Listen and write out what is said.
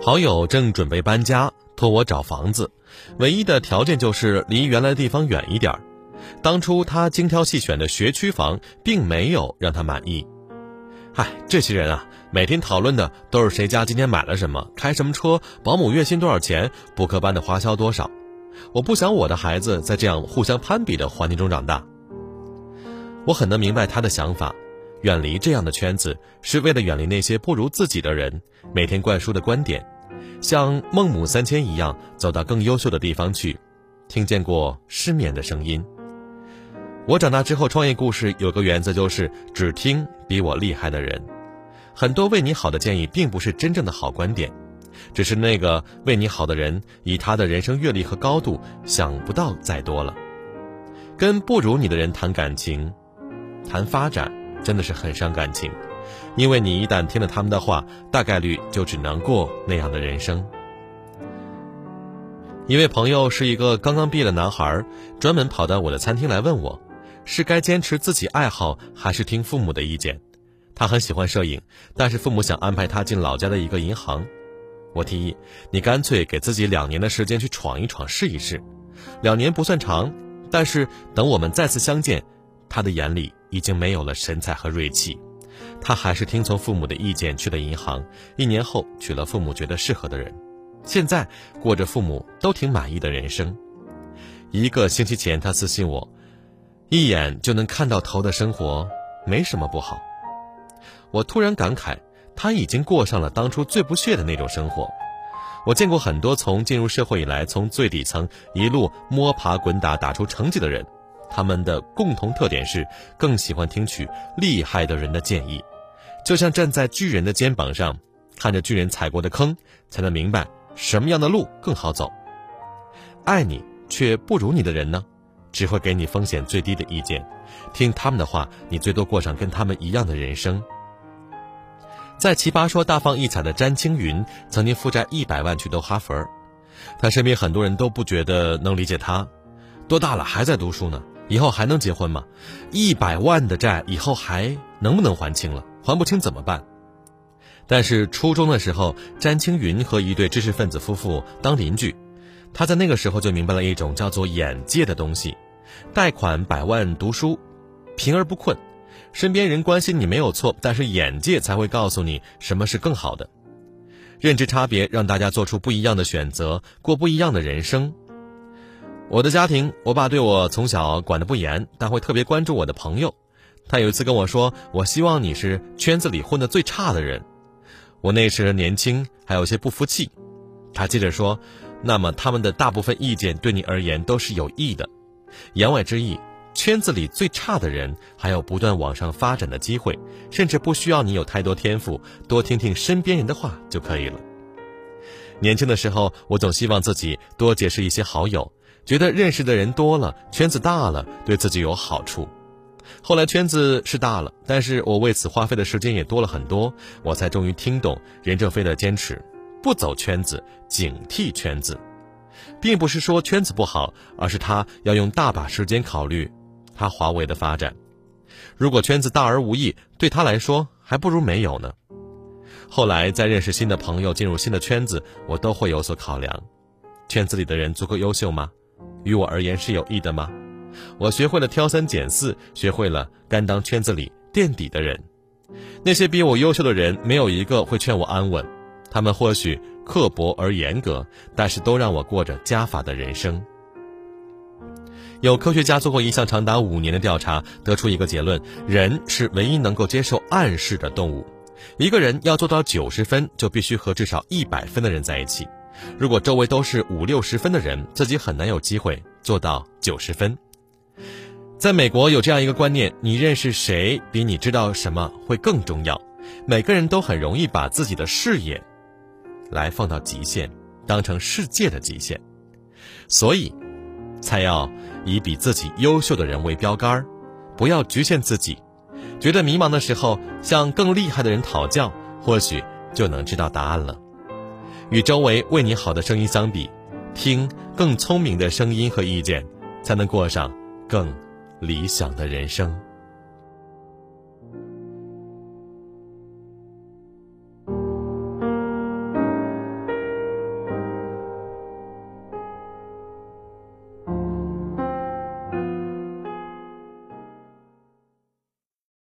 好友正准备搬家，托我找房子，唯一的条件就是离原来的地方远一点儿。当初他精挑细选的学区房，并没有让他满意。嗨，这些人啊，每天讨论的都是谁家今天买了什么，开什么车，保姆月薪多少钱，补课班的花销多少。我不想我的孩子在这样互相攀比的环境中长大。我很能明白他的想法，远离这样的圈子，是为了远离那些不如自己的人每天灌输的观点，像孟母三迁一样，走到更优秀的地方去。听见过失眠的声音。我长大之后创业故事有个原则，就是只听比我厉害的人。很多为你好的建议，并不是真正的好观点。只是那个为你好的人，以他的人生阅历和高度，想不到再多了。跟不如你的人谈感情、谈发展，真的是很伤感情，因为你一旦听了他们的话，大概率就只能过那样的人生。一位朋友是一个刚刚毕业的男孩，专门跑到我的餐厅来问我，是该坚持自己爱好，还是听父母的意见？他很喜欢摄影，但是父母想安排他进老家的一个银行。我提议，你干脆给自己两年的时间去闯一闯，试一试。两年不算长，但是等我们再次相见，他的眼里已经没有了神采和锐气。他还是听从父母的意见去了银行。一年后娶了父母觉得适合的人，现在过着父母都挺满意的人生。一个星期前，他私信我，一眼就能看到头的生活没什么不好。我突然感慨。他已经过上了当初最不屑的那种生活。我见过很多从进入社会以来，从最底层一路摸爬滚打打出成绩的人，他们的共同特点是更喜欢听取厉害的人的建议，就像站在巨人的肩膀上，看着巨人踩过的坑，才能明白什么样的路更好走。爱你却不如你的人呢，只会给你风险最低的意见，听他们的话，你最多过上跟他们一样的人生。在奇葩说大放异彩的詹青云，曾经负债一百万去读哈佛，他身边很多人都不觉得能理解他，多大了还在读书呢？以后还能结婚吗？一百万的债以后还能不能还清了？还不清怎么办？但是初中的时候，詹青云和一对知识分子夫妇当邻居，他在那个时候就明白了一种叫做眼界的东西，贷款百万读书，贫而不困。身边人关心你没有错，但是眼界才会告诉你什么是更好的。认知差别让大家做出不一样的选择，过不一样的人生。我的家庭，我爸对我从小管得不严，但会特别关注我的朋友。他有一次跟我说：“我希望你是圈子里混得最差的人。”我那时年轻，还有些不服气。他接着说：“那么他们的大部分意见对你而言都是有益的。”言外之意。圈子里最差的人还有不断往上发展的机会，甚至不需要你有太多天赋，多听听身边人的话就可以了。年轻的时候，我总希望自己多结识一些好友，觉得认识的人多了，圈子大了，对自己有好处。后来圈子是大了，但是我为此花费的时间也多了很多，我才终于听懂任正非的坚持：不走圈子，警惕圈子，并不是说圈子不好，而是他要用大把时间考虑。他华为的发展，如果圈子大而无益，对他来说还不如没有呢。后来再认识新的朋友，进入新的圈子，我都会有所考量：圈子里的人足够优秀吗？于我而言是有益的吗？我学会了挑三拣四，学会了甘当圈子里垫底的人。那些比我优秀的人，没有一个会劝我安稳。他们或许刻薄而严格，但是都让我过着加法的人生。有科学家做过一项长达五年的调查，得出一个结论：人是唯一能够接受暗示的动物。一个人要做到九十分，就必须和至少一百分的人在一起。如果周围都是五六十分的人，自己很难有机会做到九十分。在美国有这样一个观念：你认识谁比你知道什么会更重要。每个人都很容易把自己的视野来放到极限，当成世界的极限，所以。才要以比自己优秀的人为标杆儿，不要局限自己。觉得迷茫的时候，向更厉害的人讨教，或许就能知道答案了。与周围为你好的声音相比，听更聪明的声音和意见，才能过上更理想的人生。